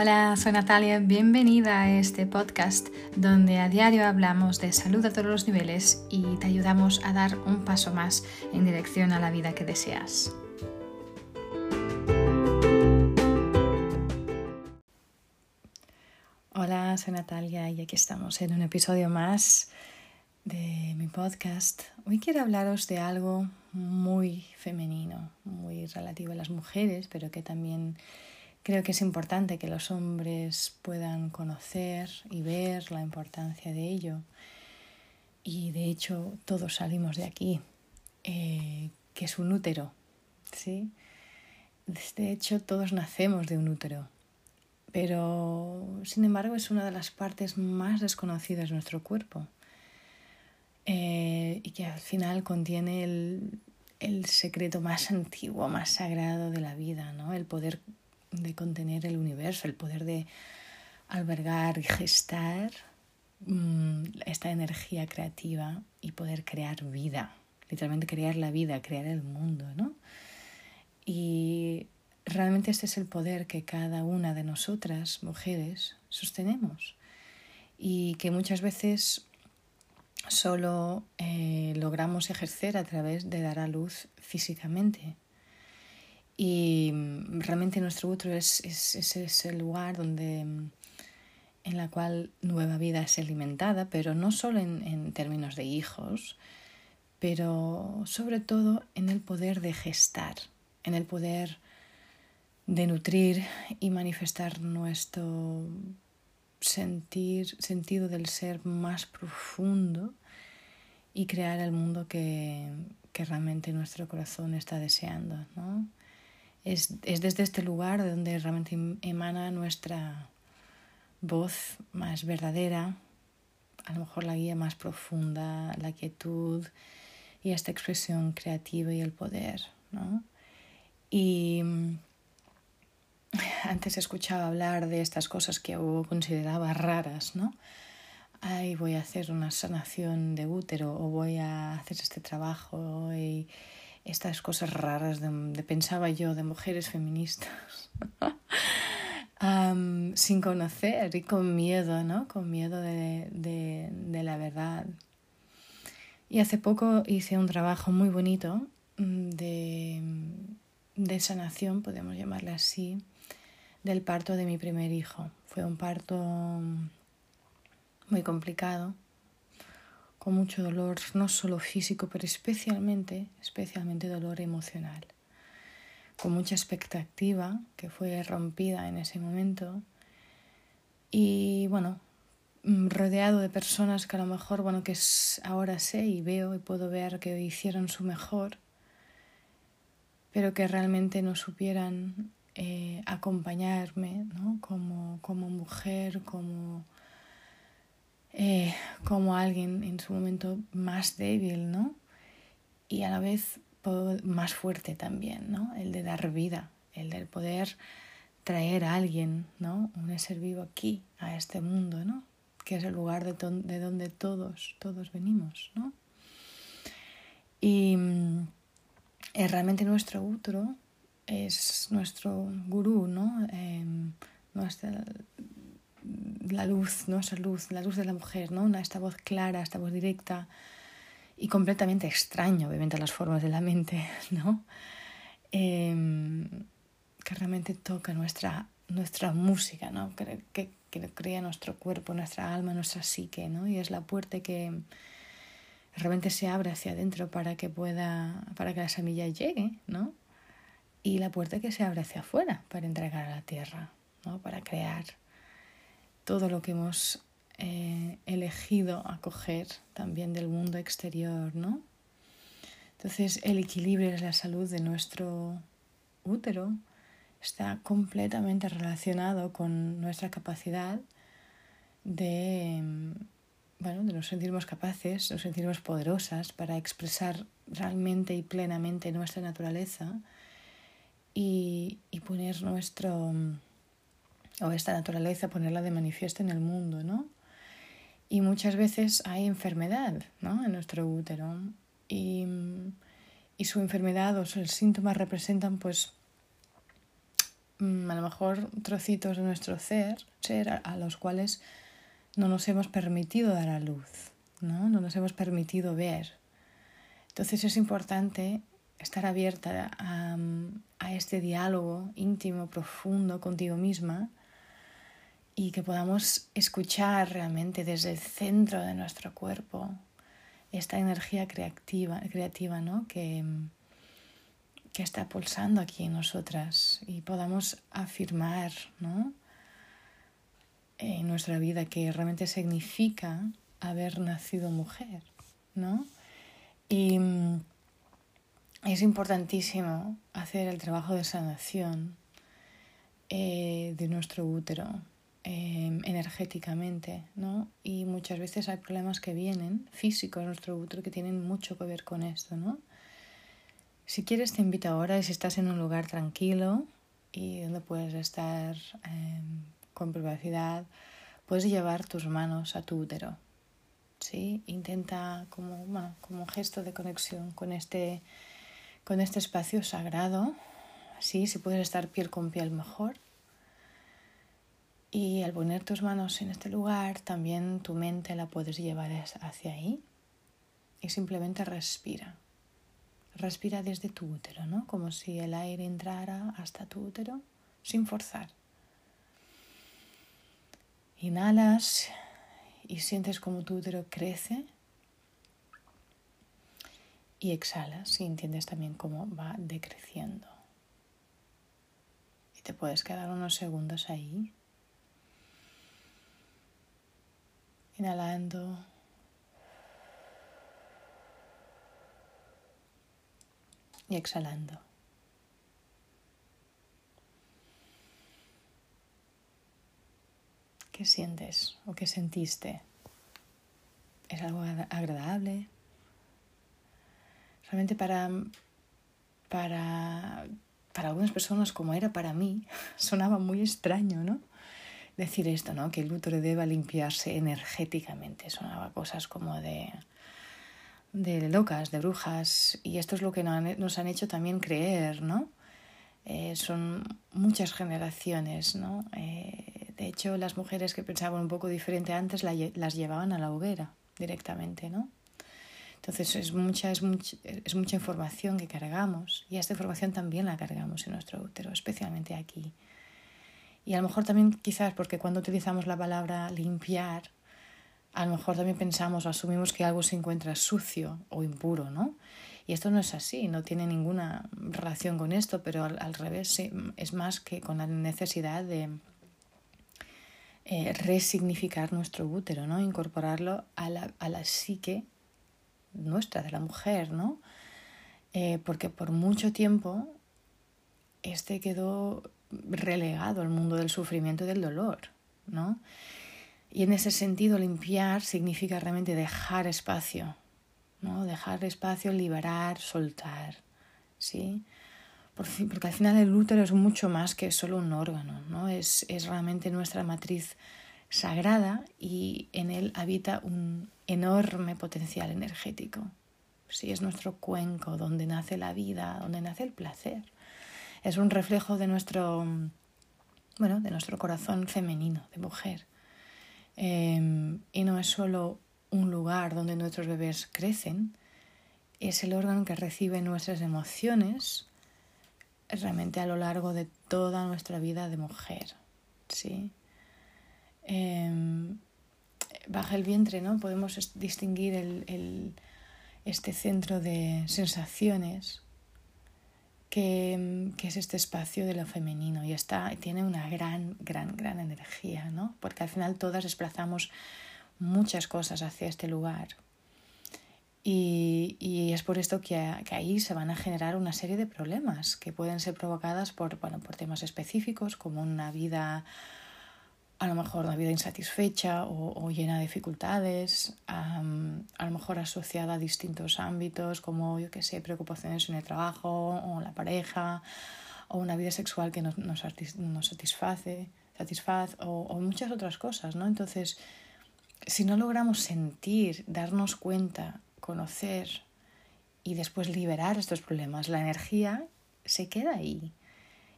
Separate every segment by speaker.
Speaker 1: Hola, soy Natalia, bienvenida a este podcast donde a diario hablamos de salud a todos los niveles y te ayudamos a dar un paso más en dirección a la vida que deseas. Hola, soy Natalia y aquí estamos en un episodio más de mi podcast. Hoy quiero hablaros de algo muy femenino, muy relativo a las mujeres, pero que también Creo que es importante que los hombres puedan conocer y ver la importancia de ello. Y de hecho todos salimos de aquí, eh, que es un útero. ¿sí? De hecho todos nacemos de un útero. Pero sin embargo es una de las partes más desconocidas de nuestro cuerpo. Eh, y que al final contiene el, el secreto más antiguo, más sagrado de la vida, ¿no? El poder de contener el universo, el poder de albergar y gestar mm, esta energía creativa y poder crear vida, literalmente crear la vida, crear el mundo, ¿no? Y realmente este es el poder que cada una de nosotras, mujeres, sostenemos y que muchas veces solo eh, logramos ejercer a través de dar a luz físicamente, y mm, realmente nuestro útero es, es, es, el lugar donde, mm, en la cual nueva vida es alimentada, pero no solo en, en términos de hijos, pero sobre todo en el poder de gestar, en el poder de nutrir y manifestar nuestro sentir, sentido del ser más profundo y crear el mundo que, que realmente nuestro corazón está deseando. ¿no? Es, es desde este lugar de donde realmente em, emana nuestra voz más verdadera, a lo mejor la guía más profunda, la quietud y esta expresión creativa y el poder. ¿no? Y mm, antes escuchaba hablar de estas cosas que yo consideraba raras, ¿no? Ay, voy a hacer una sanación de útero o voy a hacer este trabajo y estas cosas raras de, pensaba yo de mujeres feministas sin conocer y con miedo, ¿no? Con miedo de, de, de, la verdad. Y hace poco hice un trabajo muy bonito mm, de, de sanación, podemos llamarle así, del parto de mi primer hijo. Fue un parto muy complicado con mucho dolor, no solo físico, pero especialmente, especialmente dolor emocional, con mucha expectativa que fue rompida en ese momento y bueno, mm, rodeado de personas que a lo mejor, bueno, que ahora sé y veo y puedo ver que hicieron su mejor, pero que realmente no supieran eh, acompañarme ¿no? como, como mujer, como eh, como alguien en su momento más débil, ¿no? Y a la vez más fuerte también, ¿no? El de dar vida, el de poder traer a alguien, ¿no? Un ser vivo aquí, a este mundo, ¿no? Que es el lugar de, de donde todos, todos venimos, ¿no? Y eh, realmente nuestro útero es nuestro gurú, ¿no? Eh, la luz, ¿no? Esa luz, la luz de la mujer, ¿no? esta voz clara, esta voz directa y completamente extraña, obviamente, a las formas de la mente, ¿no? Em, que realmente toca nuestra, nuestra música, ¿no? Que, que, que, crea nuestro cuerpo, nuestra alma, nuestra psique, ¿no? Y es la puerta que realmente se abre hacia adentro para que pueda, para que la semilla llegue, ¿no? Y la puerta que se abre hacia afuera para entregar a la tierra, ¿no? Para crear todo lo que hemos eh, elegido acoger también del mundo exterior, ¿no? Entonces el equilibrio es la salud de nuestro útero está completamente relacionado con nuestra capacidad de, bueno, de nos sentirnos capaces, nos sentirnos poderosas para expresar realmente y plenamente nuestra naturaleza y, y poner nuestro o esta naturaleza, ponerla de manifiesto en el mundo, ¿no? Y muchas veces hay enfermedad, ¿no? En nuestro útero. Y, y su enfermedad o sus síntomas representan, pues, mm, a lo mejor trocitos de nuestro ser, ser a, los cuales no nos hemos permitido dar a luz, ¿no? no nos hemos permitido ver. Entonces es importante estar abierta a, a este diálogo íntimo, profundo contigo misma y que podamos escuchar realmente desde el centro de nuestro cuerpo esta energía creativa, creativa ¿no? que, que está pulsando aquí en nosotras y podamos afirmar ¿no? en nuestra vida que realmente significa haber nacido mujer. ¿no? Y mm, es importantísimo hacer el trabajo de sanación eh, de nuestro útero Em, energéticamente, ¿no? Y muchas veces hay problemas que vienen físicos en nuestro útero que tienen mucho que ver con esto, ¿no? Si quieres te invito ahora, si estás en un lugar tranquilo y donde puedes estar em, con privacidad, puedes llevar tus manos a tu útero, ¿sí? Intenta como, como gesto de conexión con este, con este espacio sagrado, ¿sí? Si puedes estar piel con piel mejor y al poner tus manos en este lugar, también tu mente la puedes llevar hacia ahí y simplemente respira. Respira desde tu útero, ¿no? Como si el aire entrara hasta tu útero sin forzar. Inhalas y sientes como tu útero crece y exhalas y entiendes también cómo va decreciendo. Y te puedes quedar unos segundos ahí Inhalando. Y exhalando. ¿Qué sientes o qué sentiste? ¿Es algo agradable? Realmente para, para, para algunas personas, como era para mí, sonaba muy extraño, ¿no? Decir esto, ¿no? Que el útero deba limpiarse energéticamente. Sonaba cosas como de, de locas, de brujas. Y esto es lo que nos han hecho también creer, ¿no? Eh, son muchas generaciones, ¿no? Eh, de hecho, las mujeres que pensaban un poco diferente antes las llevaban a la hoguera directamente, ¿no? Entonces es mucha, es, mucha, es mucha información que cargamos y esta información también la cargamos en nuestro útero, especialmente aquí. Y a lo mejor también quizás porque cuando utilizamos la palabra limpiar, a lo mejor también pensamos o asumimos que algo se encuentra sucio o impuro, ¿no? Y esto no es así, no tiene ninguna relación con esto, pero al, revés es más que con la necesidad de eh, resignificar nuestro útero, ¿no? Incorporarlo a la, a la psique nuestra, de la mujer, ¿no? Eh, porque por mucho tiempo este quedó relegado al mundo del sufrimiento y del dolor, ¿no? Y en ese sentido limpiar significa realmente dejar espacio, ¿no? Dejar espacio, liberar, soltar, ¿sí? Porque al final el útero es mucho más que solo un órgano, ¿no? Es, es realmente nuestra matriz sagrada y en él habita un enorme potencial energético. Sí, es nuestro cuenco donde nace la vida, donde nace el placer es un reflejo de nuestro, bueno, de nuestro corazón femenino, de mujer. Em, y no es solo un lugar donde nuestros bebés crecen, es el órgano que recibe nuestras emociones realmente a lo largo de toda nuestra vida de mujer. ¿sí? Em, baja el vientre, ¿no? Podemos distinguir el, este centro de sensaciones que, es este espacio de lo femenino y está, tiene una gran, gran, gran energía, ¿no? Porque al final todas desplazamos muchas cosas hacia este lugar. Y, y es por esto que, que, ahí se van a generar una serie de problemas que pueden ser provocadas por, bueno, por temas específicos como una vida a lo mejor una vida insatisfecha o, llena de dificultades, a lo mejor asociada a distintos ámbitos como, yo qué sé, preocupaciones en el trabajo o la pareja, o una vida sexual que nos, nos, satisface, satisfaz, o, o, muchas otras cosas, ¿no? Entonces, si no logramos sentir, darnos cuenta, conocer y después liberar estos problemas, la energía se queda ahí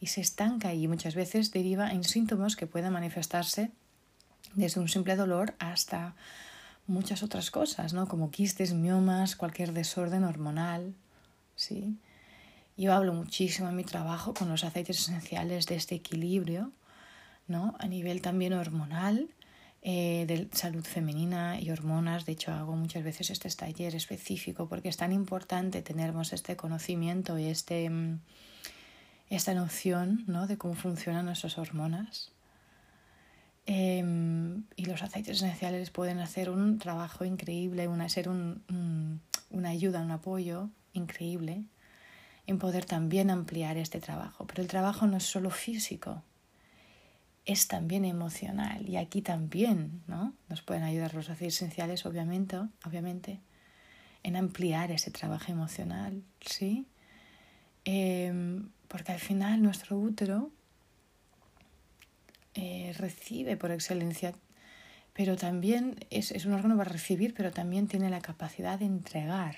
Speaker 1: y se estanca y muchas veces deriva en síntomas que pueden manifestarse desde un simple dolor hasta muchas otras cosas, ¿no? Como quistes, miomas, cualquier desorden hormonal, ¿sí? Yo hablo muchísimo en mi trabajo con los aceites esenciales de este equilibrio, ¿no? A nivel también hormonal, eh, de salud femenina y hormonas. De hecho, hago muchas veces este taller específico porque es tan importante tenermos este conocimiento y este, mm, esta noción ¿no? de cómo funcionan nuestras hormonas. Em, y los aceites esenciales pueden hacer un trabajo increíble, una, ser un, una ayuda, un apoyo increíble en poder también ampliar este trabajo. Pero el trabajo no es solo físico, es también emocional y aquí también ¿no? nos pueden ayudar los aceites esenciales, obviamente, obviamente en ampliar ese trabajo emocional, ¿sí? Em, porque al final nuestro útero eh, recibe por excelencia, pero también es, es, un órgano para recibir, pero también tiene la capacidad de entregar,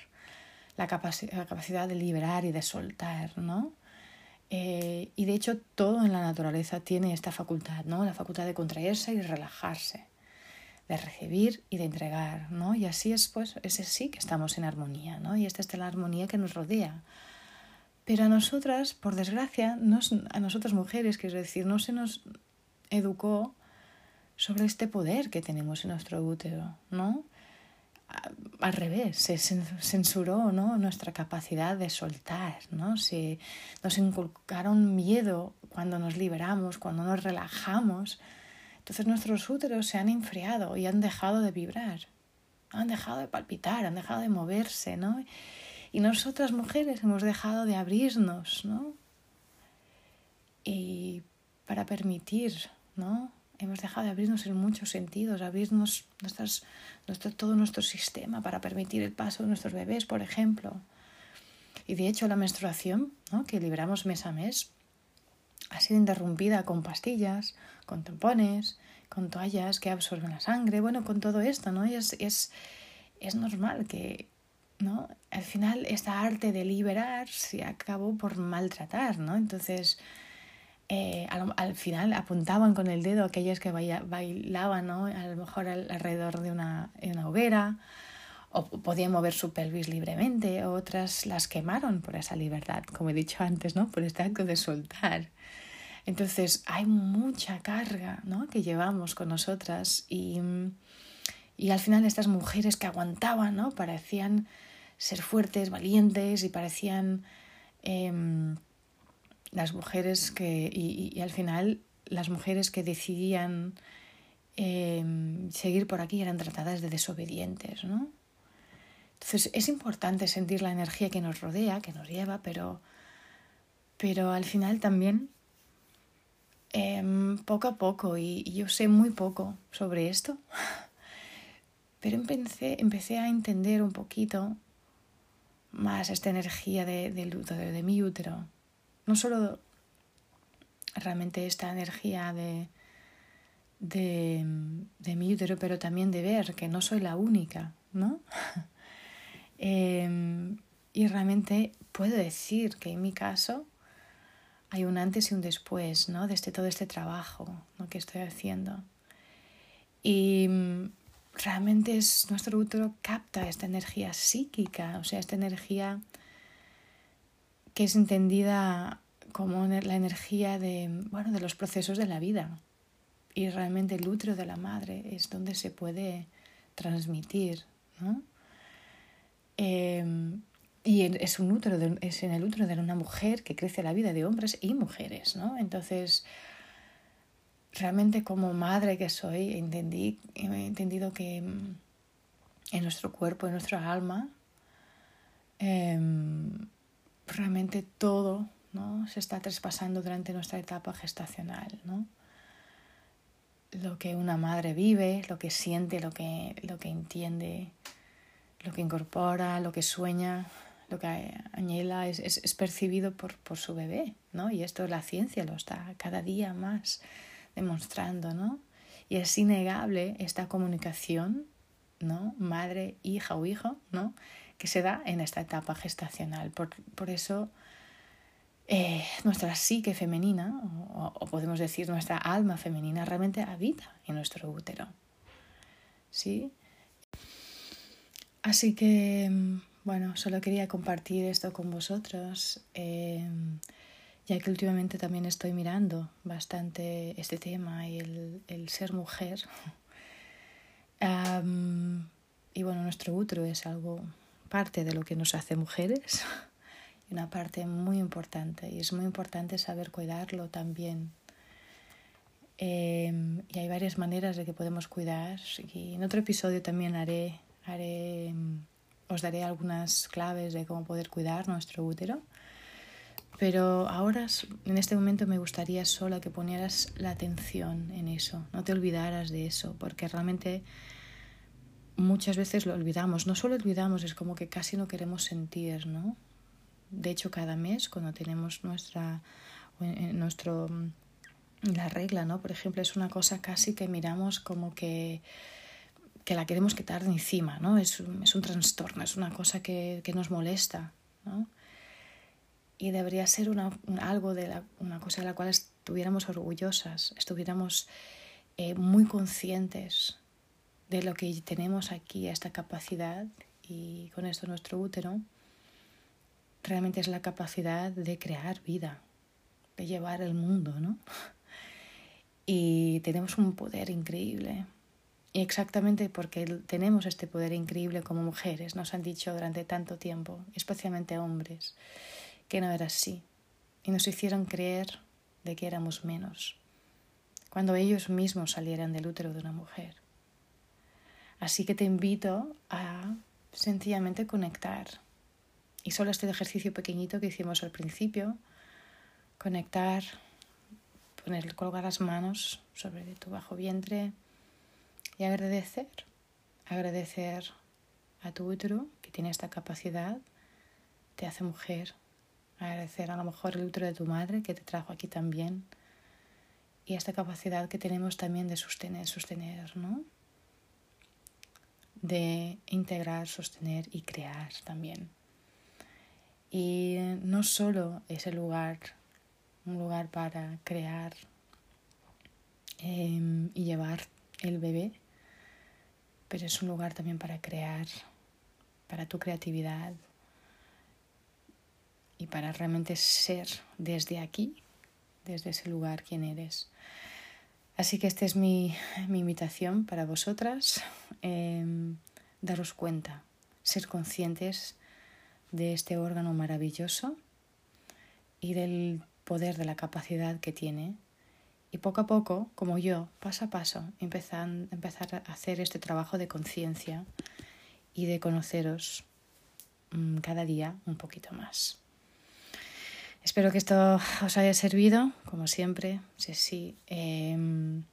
Speaker 1: la, la capacidad de liberar y de soltar, ¿no? Eh, y de hecho todo en la naturaleza tiene esta facultad, ¿no? La facultad de contraerse y relajarse, de recibir y de entregar, ¿no? Y así es, pues, ese sí que estamos en armonía, ¿no? Y esta es la armonía que nos rodea. Pero a nosotras, por desgracia, a nosotras mujeres, quiero decir, no se nos educó sobre este poder que tenemos en nuestro útero, ¿no? al revés, se censuró ¿no? nuestra capacidad de soltar, ¿no? Se, nos inculcaron miedo cuando nos liberamos, cuando nos relajamos. Entonces nuestros úteros se han enfriado y han dejado de vibrar, han dejado de palpitar, han dejado de moverse, ¿no? Y nosotras mujeres hemos dejado de abrirnos, ¿no? Y para permitir, ¿no? hemos dejado de abrirnos en muchos sentidos, abrirnos nuestras, nuestro, todo nuestro sistema para permitir el paso de nuestros bebés, por ejemplo. Y de hecho la menstruación, ¿no? que libramos mes a mes, ha sido interrumpida con pastillas, con tampones, con toallas que absorben la sangre, bueno, con todo esto, ¿no? Y es, es, es normal que, ¿no? Al final esta arte de liberar se acabó por maltratar, ¿no? Entonces, eh, al, final apuntaban con el dedo aquellas que bailaban, ¿no? a lo mejor alrededor de una, una, hoguera, o podían mover su pelvis libremente, otras las quemaron por esa libertad, como he dicho antes, ¿no? por este acto de soltar. Entonces hay mucha carga ¿no? que llevamos con nosotras y, y al final estas mujeres que aguantaban ¿no? parecían ser fuertes, valientes y parecían... Eh, las mujeres que, y, al final las mujeres que decidían em, seguir por aquí eran tratadas de desobedientes, ¿no? Entonces es importante sentir la energía que nos rodea, que nos lleva, pero, pero al final también em, poco a poco, y, yo sé muy poco sobre esto, pero empecé, empecé a entender un poquito más esta energía de, de, de, de mi útero no solo realmente esta energía de, de, mi útero, pero también de ver que no soy la única, ¿no? Em, y realmente puedo decir que en mi caso hay un antes y un después, ¿no? De este, todo este trabajo que estoy haciendo. Y realmente es, nuestro útero capta esta energía psíquica, o sea, esta energía que es entendida como la energía de, bueno, de los procesos de la vida. Y realmente el útero de la madre es donde se puede transmitir. ¿no? Em, y es, un útero es en el útero de una mujer que crece la vida de hombres y mujeres. ¿no? Entonces, realmente como madre que soy, entendí, he entendido que en nuestro cuerpo, en nuestra alma, em, realmente todo ¿no? se está traspasando durante nuestra etapa gestacional. ¿no? Lo que una madre vive, lo que siente, lo que, lo que entiende, lo que incorpora, lo que sueña, lo que añela es, es, percibido por, por, su bebé. ¿no? Y esto la ciencia lo está cada día más demostrando. ¿no? Y es innegable esta comunicación ¿no? madre, hija o hijo, ¿no? que se da en esta etapa gestacional. Por, por eso eh, nuestra psique femenina, o, podemos decir nuestra alma femenina, realmente habita en nuestro útero. ¿Sí? Así que, bueno, solo quería compartir esto con vosotros, eh, ya que últimamente también estoy mirando bastante este tema y el, ser mujer. y bueno, nuestro útero es algo, parte de lo que nos hace mujeres una parte muy importante y es muy importante saber cuidarlo también. Em, y hay varias maneras de que podemos cuidar y en otro episodio también haré, haré, em, os daré algunas claves de cómo poder cuidar nuestro útero. Pero ahora, en este momento, me gustaría solo que ponieras la atención en eso, no te olvidaras de eso, porque realmente muchas veces lo olvidamos. No solo olvidamos, es como que casi no queremos sentir, ¿no? de hecho, cada mes, cuando tenemos nuestra, nuestro, mm, la regla, ¿no? Por ejemplo, es una cosa casi que miramos como que, que la queremos quitar de encima, ¿no? Es, es un trastorno, es una cosa que, que nos molesta, ¿no? Y debería ser una, algo de una cosa de la cual estuviéramos orgullosas, estuviéramos eh, muy conscientes de lo que tenemos aquí, esta capacidad, y con esto nuestro útero, realmente es la capacidad de crear vida, de llevar el mundo, ¿no? Y tenemos un poder increíble. Y exactamente porque tenemos este poder increíble como mujeres, nos han dicho durante tanto tiempo, especialmente hombres, que no era así. Y nos hicieron creer de que éramos menos, cuando ellos mismos salieran del útero de una mujer. Así que te invito a sencillamente conectar y solo este ejercicio pequeñito que hicimos al principio, conectar, poner, colgar las manos sobre tu bajo vientre y agradecer, agradecer a tu útero que tiene esta capacidad, te hace mujer, agradecer a lo mejor el útero de tu madre que te trajo aquí también y esta capacidad que tenemos también de sostener, sostener, ¿no? De integrar, sostener y crear también. Y no solo es el lugar, un lugar para crear em, y llevar el bebé, pero es un lugar también para crear, para tu creatividad y para realmente ser desde aquí, desde ese lugar quien eres. Así que esta es mi, invitación para vosotras, em, daros cuenta, ser conscientes de este órgano maravilloso y del poder de la capacidad que tiene. Y poco a poco, como yo, paso a paso, empezar, empezar a hacer este trabajo de conciencia y de conoceros mm, cada día un poquito más. Espero que esto os haya servido, como siempre. Si sí, em,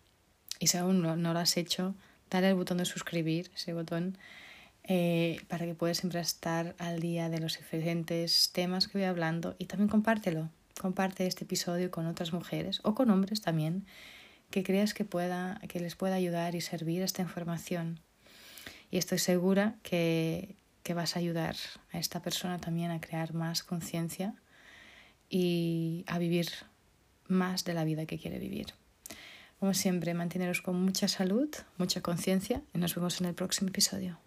Speaker 1: y si aún no, no, lo has hecho, dale al botón de suscribir, ese botón eh, para que puedas siempre estar al día de los diferentes temas que voy hablando y también compártelo. Comparte este episodio con otras mujeres o con hombres también que creas que, pueda, que les pueda ayudar y servir esta información. Y estoy segura que, que vas a ayudar a esta persona también a crear más conciencia y a vivir más de la vida que quiere vivir. Como siempre, manteneros con mucha salud, mucha conciencia y nos vemos en el próximo episodio.